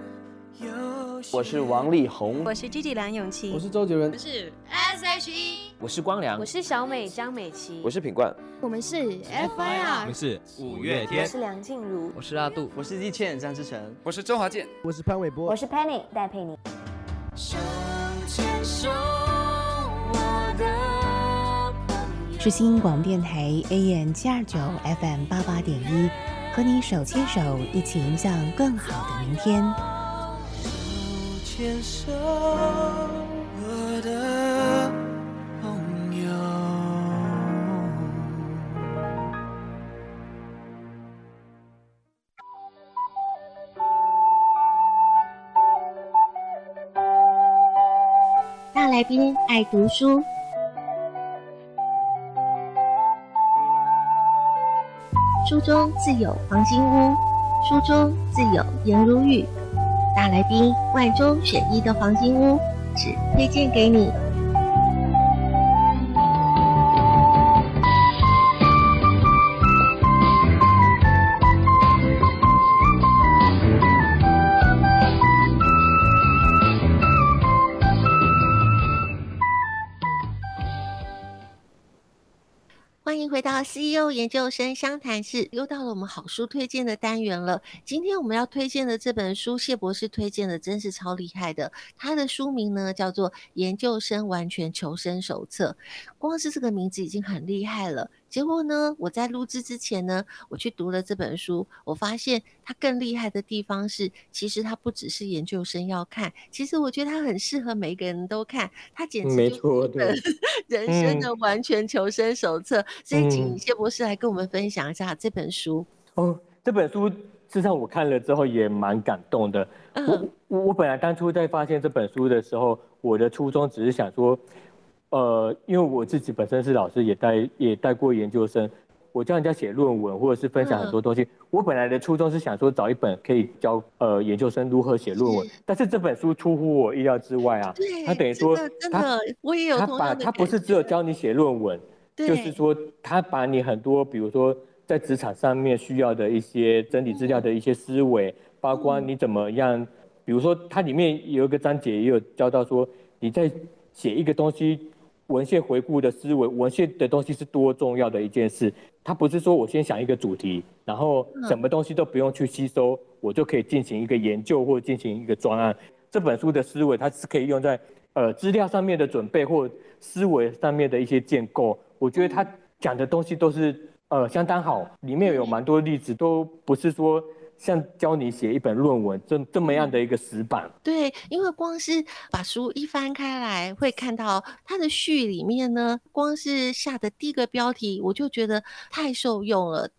Speaker 6: 我是王力宏，
Speaker 7: 我是 Gigi 梁咏琪，
Speaker 8: 我是周杰伦，
Speaker 9: 我是 S.H.E，
Speaker 6: 我是光良，
Speaker 10: 我是小美张美琪，
Speaker 11: 我是品冠，
Speaker 9: 我们是 F.I.R，
Speaker 4: 我们是五月天，
Speaker 10: 我是梁静茹，
Speaker 6: 我是阿杜，
Speaker 8: 我是易倩张智成，
Speaker 12: 我是周华健，
Speaker 8: 我是潘玮柏，
Speaker 13: 我是 Penny 戴佩妮。
Speaker 3: 手牵手，我的
Speaker 14: 是。新广电台 AM 七二九 FM 八八点一，和你手牵手，一起迎向更好的明天。
Speaker 3: 手牵手，我的朋友。
Speaker 1: 大来宾爱读书，书中自有黄金屋，书中自有颜如玉。大来宾万中选一的黄金屋，只推荐给你。到 CEO 研究生湘潭市，又到了我们好书推荐的单元了。今天我们要推荐的这本书，谢博士推荐的真是超厉害的。他的书名呢叫做《研究生完全求生手册》，光是这个名字已经很厉害了。结果呢，我在录制之前呢，我去读了这本书，我发现它更厉害的地方是，其实它不只是研究生要看，其实我觉得它很适合每一个人都看，它简直就是 人生的完全求生手册。嗯、所以，请谢博士来跟我们分享一下这本书。
Speaker 2: 哦，这本书事实上我看了之后也蛮感动的。嗯、我我本来当初在发现这本书的时候，我的初衷只是想说。呃，因为我自己本身是老师，也带也带过研究生，我教人家写论文或者是分享很多东西。嗯、我本来的初衷是想说找一本可以教呃研究生如何写论文，是但是这本书出乎我意料之外啊。对，他等于说他
Speaker 1: 我也有
Speaker 2: 他把他不是只有教你写论文，就是说他把你很多比如说在职场上面需要的一些整理资料的一些思维，嗯、包括你怎么样，比如说它里面有一个章节也有教到说你在写一个东西。文献回顾的思维，文献的东西是多重要的一件事。它不是说我先想一个主题，然后什么东西都不用去吸收，我就可以进行一个研究或进行一个专案。这本书的思维，它是可以用在呃资料上面的准备或思维上面的一些建构。我觉得他讲的东西都是呃相当好，里面有蛮多例子，都不是说。像教你写一本论文这这么样的一个死板，
Speaker 1: 对，因为光是把书一翻开来，会看到它的序里面呢，光是下的第一个标题，我就觉得太受用了，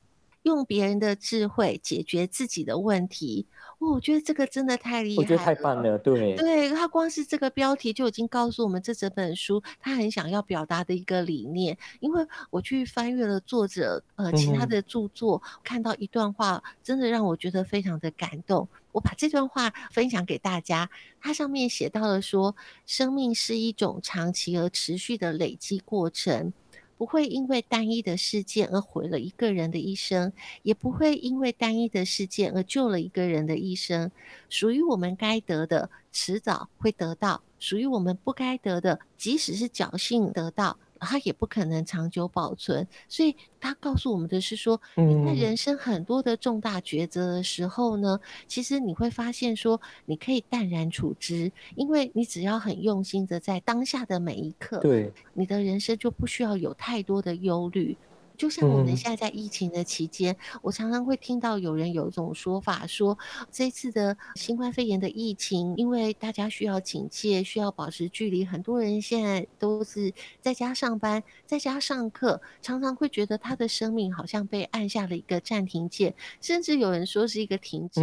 Speaker 1: 用别人的智慧解决自己的问题。哦，我觉得这个真的太厉害了，
Speaker 2: 我觉得太棒了，对，
Speaker 1: 对，他光是这个标题就已经告诉我们这整本书他很想要表达的一个理念。因为我去翻阅了作者呃其他的著作，嗯、看到一段话，真的让我觉得非常的感动。我把这段话分享给大家，它上面写到了说，生命是一种长期而持续的累积过程。不会因为单一的事件而毁了一个人的一生，也不会因为单一的事件而救了一个人的一生。属于我们该得的，迟早会得到；属于我们不该得的，即使是侥幸得到。它也不可能长久保存，所以他告诉我们的是说，你在人生很多的重大抉择的时候呢，嗯、其实你会发现说，你可以淡然处之，因为你只要很用心的在当下的每一刻，
Speaker 2: 对，
Speaker 1: 你的人生就不需要有太多的忧虑。就像我们现在在疫情的期间，嗯、我常常会听到有人有一种说法说，说这次的新冠肺炎的疫情，因为大家需要警戒，需要保持距离，很多人现在都是在家上班，在家上课，常常会觉得他的生命好像被按下了一个暂停键，甚至有人说是一个停止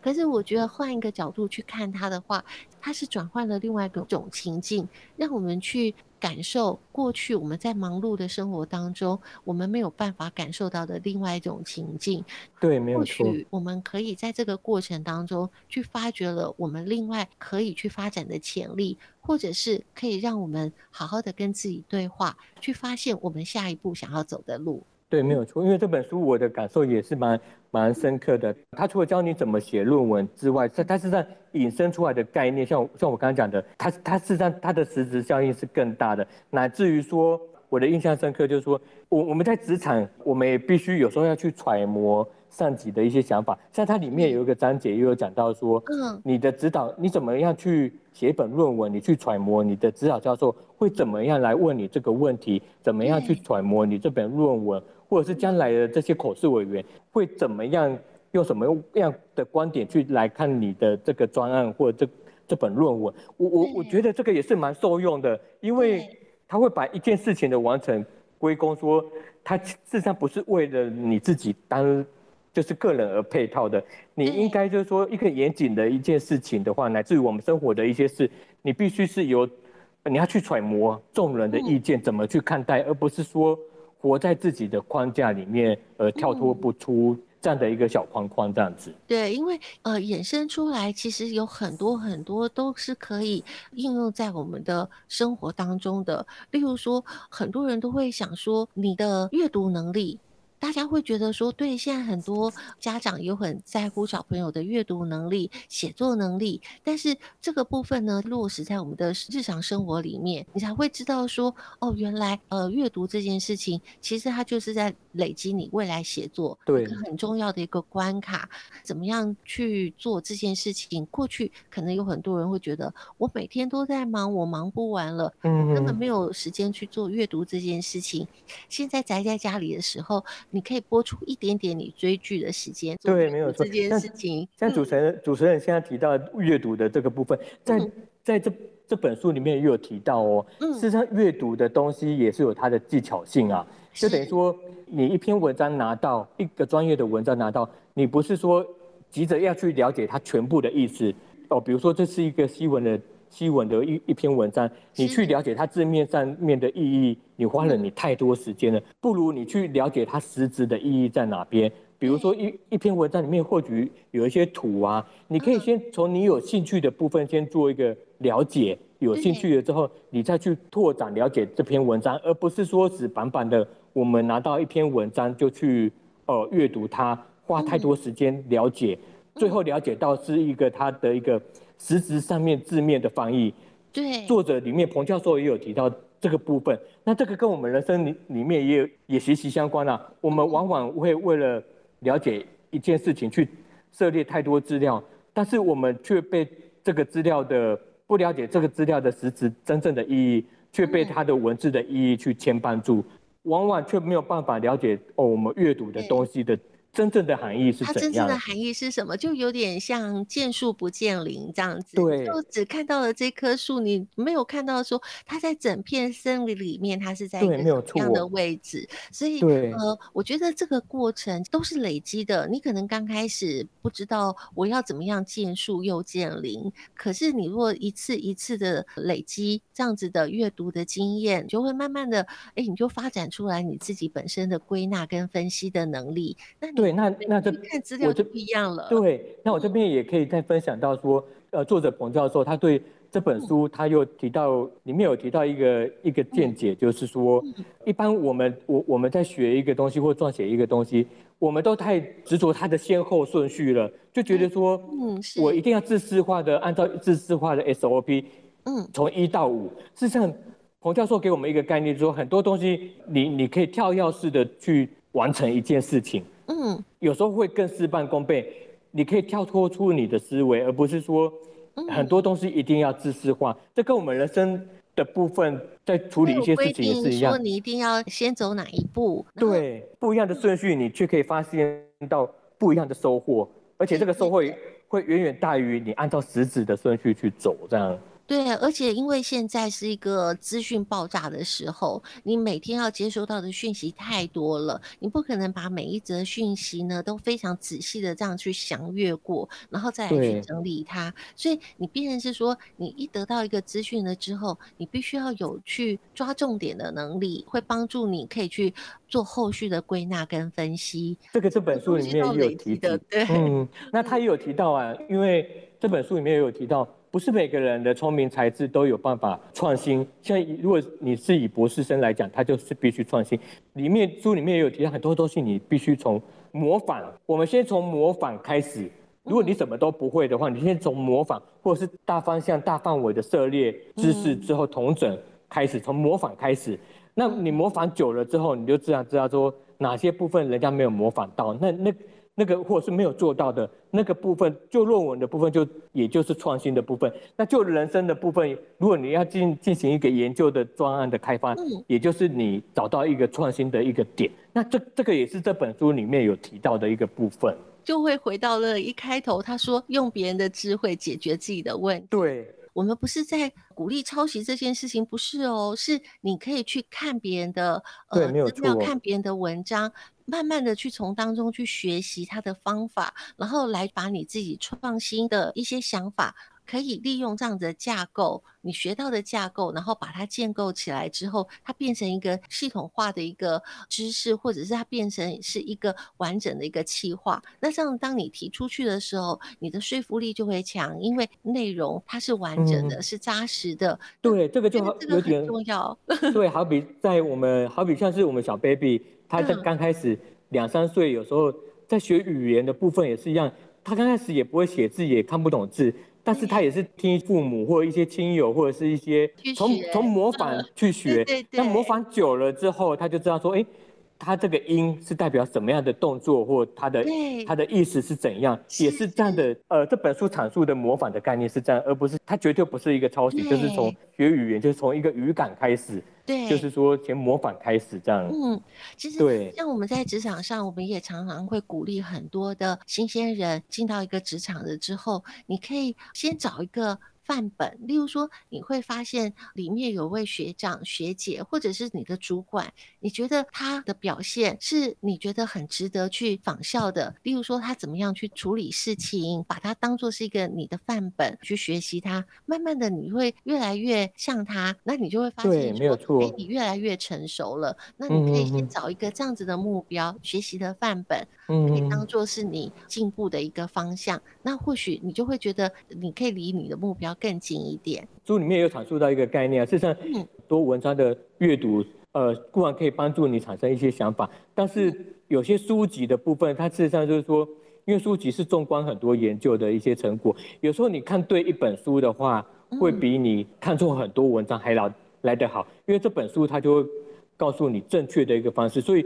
Speaker 1: 可是我觉得换一个角度去看他的话，他是转换了另外一种情境，让我们去。感受过去我们在忙碌的生活当中，我们没有办法感受到的另外一种情境。
Speaker 2: 对，没有错。或许
Speaker 1: 我们可以在这个过程当中去发掘了我们另外可以去发展的潜力，或者是可以让我们好好的跟自己对话，去发现我们下一步想要走的路。
Speaker 2: 对，没有错。因为这本书我的感受也是蛮蛮深刻的。他除了教你怎么写论文之外，他他是在引申出来的概念，像像我刚刚讲的，他他事实上他的实质效应是更大的，乃至于说我的印象深刻就是说，我我们在职场，我们也必须有时候要去揣摩。上级的一些想法，像它里面有一个章节，又有讲到说，嗯，你的指导你怎么样去写一本论文，你去揣摩你的指导教授会怎么样来问你这个问题，怎么样去揣摩你这本论文，或者是将来的这些口试委员会怎么样用什么样的观点去来看你的这个专案或者这这本论文，我我我觉得这个也是蛮受用的，因为他会把一件事情的完成归功说，他事实上不是为了你自己当。就是个人而配套的，你应该就是说一个严谨的一件事情的话，乃至于我们生活的一些事，你必须是由你要去揣摩众人的意见怎么去看待，而不是说活在自己的框架里面而跳脱不出这样的一个小框框这样子。
Speaker 1: 对，因为呃衍生出来其实有很多很多都是可以应用在我们的生活当中的，例如说很多人都会想说你的阅读能力。大家会觉得说，对，现在很多家长有很在乎小朋友的阅读能力、写作能力，但是这个部分呢，落实在我们的日常生活里面，你才会知道说，哦，原来呃，阅读这件事情，其实它就是在累积你未来写作一个很重要的一个关卡。怎么样去做这件事情？过去可能有很多人会觉得，我每天都在忙，我忙不完了，嗯，根本没有时间去做阅读这件事情。现在宅在家里的时候。你可以播出一点点你追剧的时间，
Speaker 2: 对，没有错。
Speaker 1: 这件事情，
Speaker 2: 像主持人、嗯、主持人现在提到阅读的这个部分，在、嗯、在这这本书里面也有提到哦。嗯，事实上，阅读的东西也是有它的技巧性啊。就等于说，你一篇文章拿到一个专业的文章拿到，你不是说急着要去了解它全部的意思哦。比如说，这是一个西文的。西文的一一篇文章，你去了解它字面上面的意义，你花了你太多时间了，不如你去了解它实质的意义在哪边。比如说一一篇文章里面或许有一些图啊，你可以先从你有兴趣的部分先做一个了解，有兴趣了之后，你再去拓展了解这篇文章，而不是说死板板的，我们拿到一篇文章就去呃阅读它，花太多时间了解，最后了解到是一个它的一个。实质上面字面的翻译，
Speaker 1: 对，
Speaker 2: 作者里面彭教授也有提到这个部分。那这个跟我们人生里里面也有也息息相关啊。我们往往会为了了解一件事情去涉猎太多资料，但是我们却被这个资料的不了解这个资料的实质真正的意义，却被它的文字的意义去牵绊住，往往却没有办法了解哦，我们阅读的东西的。真正的含义是？它
Speaker 1: 真正的含义是什么？就有点像见树不见林这样子。
Speaker 2: 对，
Speaker 1: 就只看到了这棵树，你没有看到说它在整片森林里面，它是在一个什么样的位置。所以，呃，我觉得这个过程都是累积的。你可能刚开始不知道我要怎么样见树又见林，可是你如果一次一次的累积这样子的阅读的经验，就会慢慢的，哎，你就发展出来你自己本身的归纳跟分析的能力。那你
Speaker 2: 对，那那这
Speaker 1: 看资料就不一样了。
Speaker 2: 对，那我这边也可以再分享到说，呃，作者彭教授他对这本书他又提到，里面有提到一个一个见解，就是说，一般我们我我们在学一个东西或撰写一个东西，我们都太执着它的先后顺序了，就觉得说，嗯，我一定要自式化的按照自式化的 SOP，嗯，从一到五。事实上，彭教授给我们一个概念，说很多东西你你可以跳跃式的去。完成一件事情，嗯，有时候会更事半功倍。你可以跳脱出你的思维，而不是说很多东西一定要知识化。这跟我们人生的部分在处理一些事情也是一样。
Speaker 1: 说你一定要先走哪一步？
Speaker 2: 对，不一样的顺序，你却可以发现到不一样的收获，而且这个收获会远远大于你按照实质的顺序去走，这样。
Speaker 1: 对，而且因为现在是一个资讯爆炸的时候，你每天要接收到的讯息太多了，你不可能把每一则讯息呢都非常仔细的这样去详阅过，然后再来去整理它。所以你必然是说，你一得到一个资讯了之后，你必须要有去抓重点的能力，会帮助你可以去做后续的归纳跟分析。
Speaker 2: 这个这本书里面也有提的，对，嗯，那他也有提到啊，因为这本书里面也有提到。不是每个人的聪明才智都有办法创新。像如果你是以博士生来讲，他就是必须创新。里面书里面也有提到很多东西，你必须从模仿。我们先从模仿开始。如果你什么都不会的话，你先从模仿或者是大方向、大范围的涉猎知识之后同整开始，从模仿开始。那你模仿久了之后，你就自然知道说哪些部分人家没有模仿到，那那那个或者是没有做到的那个部分，就论文的部分就也就是创新的部分。那就人生的部分，如果你要进进行一个研究的专案的开发，也就是你找到一个创新的一个点。那这这个也是这本书里面有提到的一个部分。
Speaker 1: 就会回到了一开头他说用别人的智慧解决自己的问题。
Speaker 2: 对。
Speaker 1: 我们不是在鼓励抄袭这件事情，不是哦，是你可以去看别人的呃资料，看别人的文章，慢慢的去从当中去学习他的方法，然后来把你自己创新的一些想法。可以利用这样的架构，你学到的架构，然后把它建构起来之后，它变成一个系统化的一个知识，或者是它变成是一个完整的一个企划。那这样，当你提出去的时候，你的说服力就会强，因为内容它是完整的，嗯、是扎实的。
Speaker 2: 对，这个就好有点
Speaker 1: 重要。
Speaker 2: 对，好比在我们，好比像是我们小 baby，他在刚开始两三岁，有时候在学语言的部分也是一样，他刚开始也不会写字，也看不懂字。但是他也是听父母或者一些亲友或者是一些从从模仿去学，那模仿久了之后，他就知道说，哎，他这个音是代表什么样的动作，或他的他的意思是怎样，也是这样的。呃，这本书阐述的模仿的概念是这样，而不是它绝对不是一个抄袭，就是从学语言，就是从一个语感开始。对，就是说先模仿开始这样。
Speaker 1: 嗯，其实对，像我们在职场上，我们也常常会鼓励很多的新鲜人进到一个职场了之后，你可以先找一个。范本，例如说，你会发现里面有位学长、学姐，或者是你的主管，你觉得他的表现是你觉得很值得去仿效的。例如说，他怎么样去处理事情，把它当做是一个你的范本去学习它。慢慢的，你会越来越像他，那你就
Speaker 2: 会发现
Speaker 1: 哎，你越来越成熟了。那你可以先找一个这样子的目标，嗯、学习的范本，可以当做是你进步的一个方向。那或许你就会觉得，你可以离你的目标更近一点。
Speaker 2: 书里面有阐述到一个概念啊，事实上，多文章的阅读，呃，固然可以帮助你产生一些想法，但是有些书籍的部分，它事实上就是说，因为书籍是纵观很多研究的一些成果，有时候你看对一本书的话，会比你看错很多文章还来来得好，因为这本书它就会告诉你正确的一个方式，所以。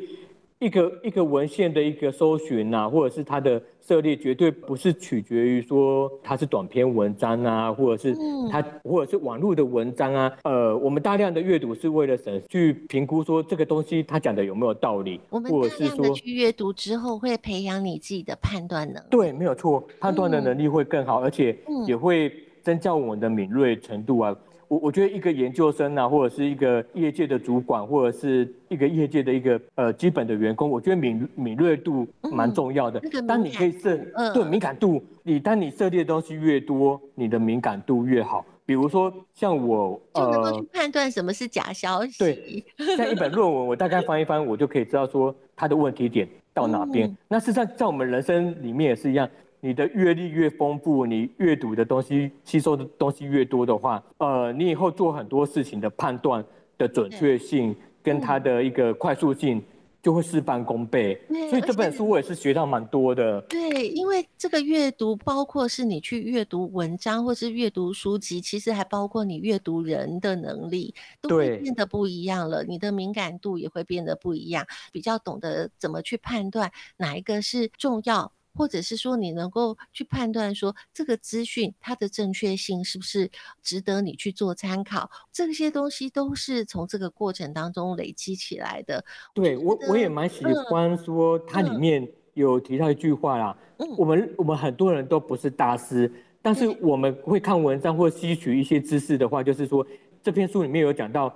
Speaker 2: 一个一个文献的一个搜寻啊，或者是它的涉猎，绝对不是取决于说它是短篇文章啊，或者是它，或者是网络的文章啊。呃，我们大量的阅读是为了审去评估说这个东西它讲的有没有道理，或者是说
Speaker 1: 去阅读之后会培养你自己的判断能力。
Speaker 2: 对，没有错，判断的能力会更好，而且也会增加我们的敏锐程度啊。我我觉得一个研究生啊，或者是一个业界的主管，或者是一个业界的一个呃基本的员工，我觉得敏敏锐度蛮重要的。嗯、当你可以设、嗯、对敏感度，你当你涉猎的东西越多，你的敏感度越好。比如说像我
Speaker 1: 呃，就能够去判断什么是假消息。
Speaker 2: 对，像一本论文，我大概翻一翻，我就可以知道说它的问题点到哪边。嗯、那事实上在我们人生里面也是一样。你的阅历越丰富，你阅读的东西、吸收的东西越多的话，呃，你以后做很多事情的判断的准确性跟它的一个快速性就会事半功倍。所以这本书我也是学到蛮多的。
Speaker 1: 对，因为这个阅读包括是你去阅读文章或是阅读书籍，其实还包括你阅读人的能力，都会变得不一样了。你的敏感度也会变得不一样，比较懂得怎么去判断哪一个是重要。或者是说，你能够去判断说这个资讯它的正确性是不是值得你去做参考，这些东西都是从这个过程当中累积起来的。
Speaker 2: 对我，我也蛮喜欢说，它里面有提到一句话啦。嗯，我们我们很多人都不是大师，但是我们会看文章或吸取一些知识的话，就是说这篇书里面有讲到，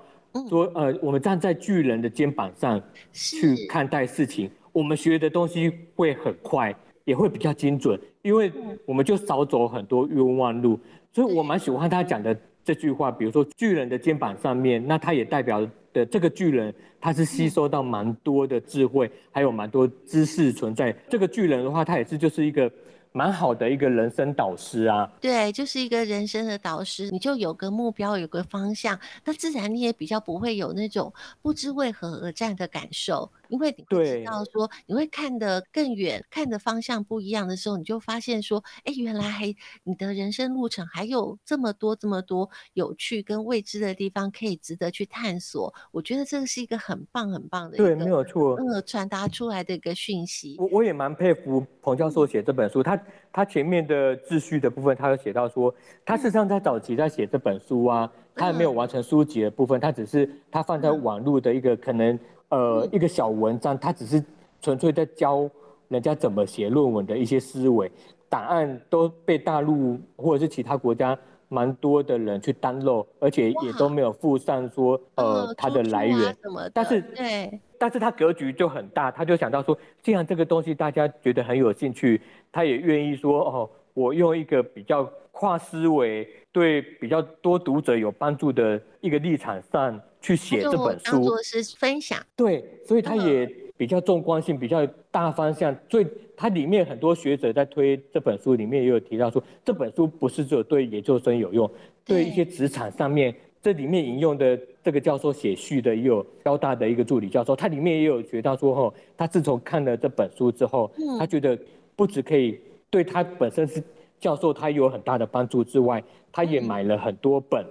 Speaker 2: 说呃，我们站在巨人的肩膀上去看待事情，我们学的东西会很快。也会比较精准，因为我们就少走很多冤枉路，所以我蛮喜欢他讲的这句话。比如说巨人的肩膀上面，那他也代表的这个巨人，他是吸收到蛮多的智慧，还有蛮多知识存在。这个巨人的话，他也是就是一个蛮好的一个人生导师啊。
Speaker 1: 对，就是一个人生的导师，你就有个目标，有个方向，那自然你也比较不会有那种不知为何而战的感受。因为你会知道说，你会看得更远，看的方向不一样的时候，你就发现说，哎，原来还你的人生路程还有这么多这么多有趣跟未知的地方可以值得去探索。我觉得这个是一个很棒很棒的
Speaker 2: 对，没有错，
Speaker 1: 呃，传达出来的一个讯息。
Speaker 2: 我我也蛮佩服彭教授写这本书，他他前面的秩序的部分，他有写到说，他事实上在早期在写这本书啊，他还没有完成书籍的部分，他只是他放在网络的一个可能。呃，一个小文章，他只是纯粹在教人家怎么写论文的一些思维，档案都被大陆或者是其他国家蛮多的人去 download，而且也都没有附上说呃它的来源。但是对，但是他格局就很大，他就想到说，既然这个东西大家觉得很有兴趣，他也愿意说哦，我用一个比较跨思维、对比较多读者有帮助的一个立场上。去写这本书，
Speaker 1: 当做是分享。
Speaker 2: 对，所以他也比较纵观性，比较大方向。所以它里面很多学者在推这本书，里面也有提到说，这本书不是只有对研究生有用，对一些职场上面，这里面引用的这个教授写序的，也有交大的一个助理教授，他里面也有学到说，吼，他自从看了这本书之后，他觉得不止可以对他本身是教授，他有很大的帮助之外，他也买了很多本。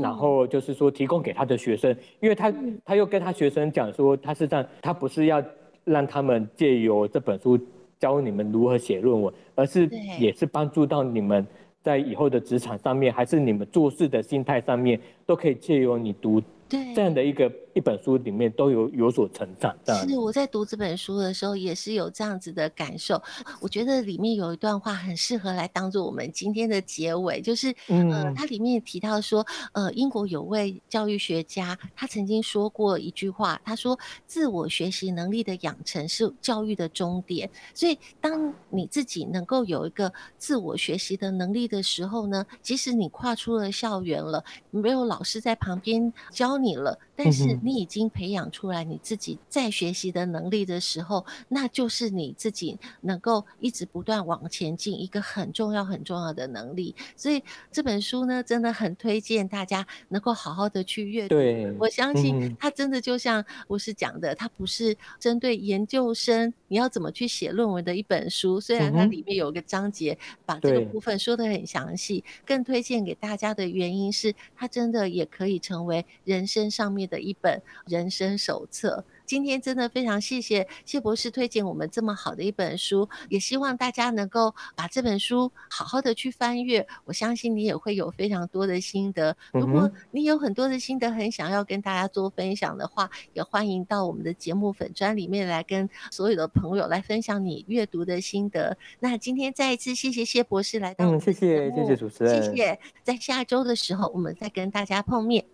Speaker 2: 然后就是说，提供给他的学生，因为他他又跟他学生讲说，他是这样，他不是要让他们借由这本书教你们如何写论文，而是也是帮助到你们在以后的职场上面，还是你们做事的心态上面，都可以借由你读。对。这样的一个一本书里面都有有所成长。
Speaker 1: 是我在读这本书的时候也是有这样子的感受。我觉得里面有一段话很适合来当做我们今天的结尾，就是呃，它里面提到说，呃，英国有位教育学家，他曾经说过一句话，他说：“自我学习能力的养成是教育的终点。”所以，当你自己能够有一个自我学习的能力的时候呢，即使你跨出了校园了，没有老师在旁边教。你了，但是你已经培养出来你自己在学习的能力的时候，那就是你自己能够一直不断往前进一个很重要很重要的能力。所以这本书呢，真的很推荐大家能够好好的去阅读。我相信它真的就像我是讲的，它不是针对研究生你要怎么去写论文的一本书。虽然它里面有个章节把这个部分说的很详细，更推荐给大家的原因是，它真的也可以成为人生上面的一本人生手册。今天真的非常谢谢谢博士推荐我们这么好的一本书，也希望大家能够把这本书好好的去翻阅。我相信你也会有非常多的心得。如果你有很多的心得，很想要跟大家做分享的话，也欢迎到我们的节目粉专里面来跟所有的朋友来分享你阅读的心得。那今天再一次谢谢谢博士来到我们的节目，
Speaker 2: 嗯，谢谢谢谢主持人，
Speaker 1: 谢谢。在下周的时候，我们再跟大家碰面。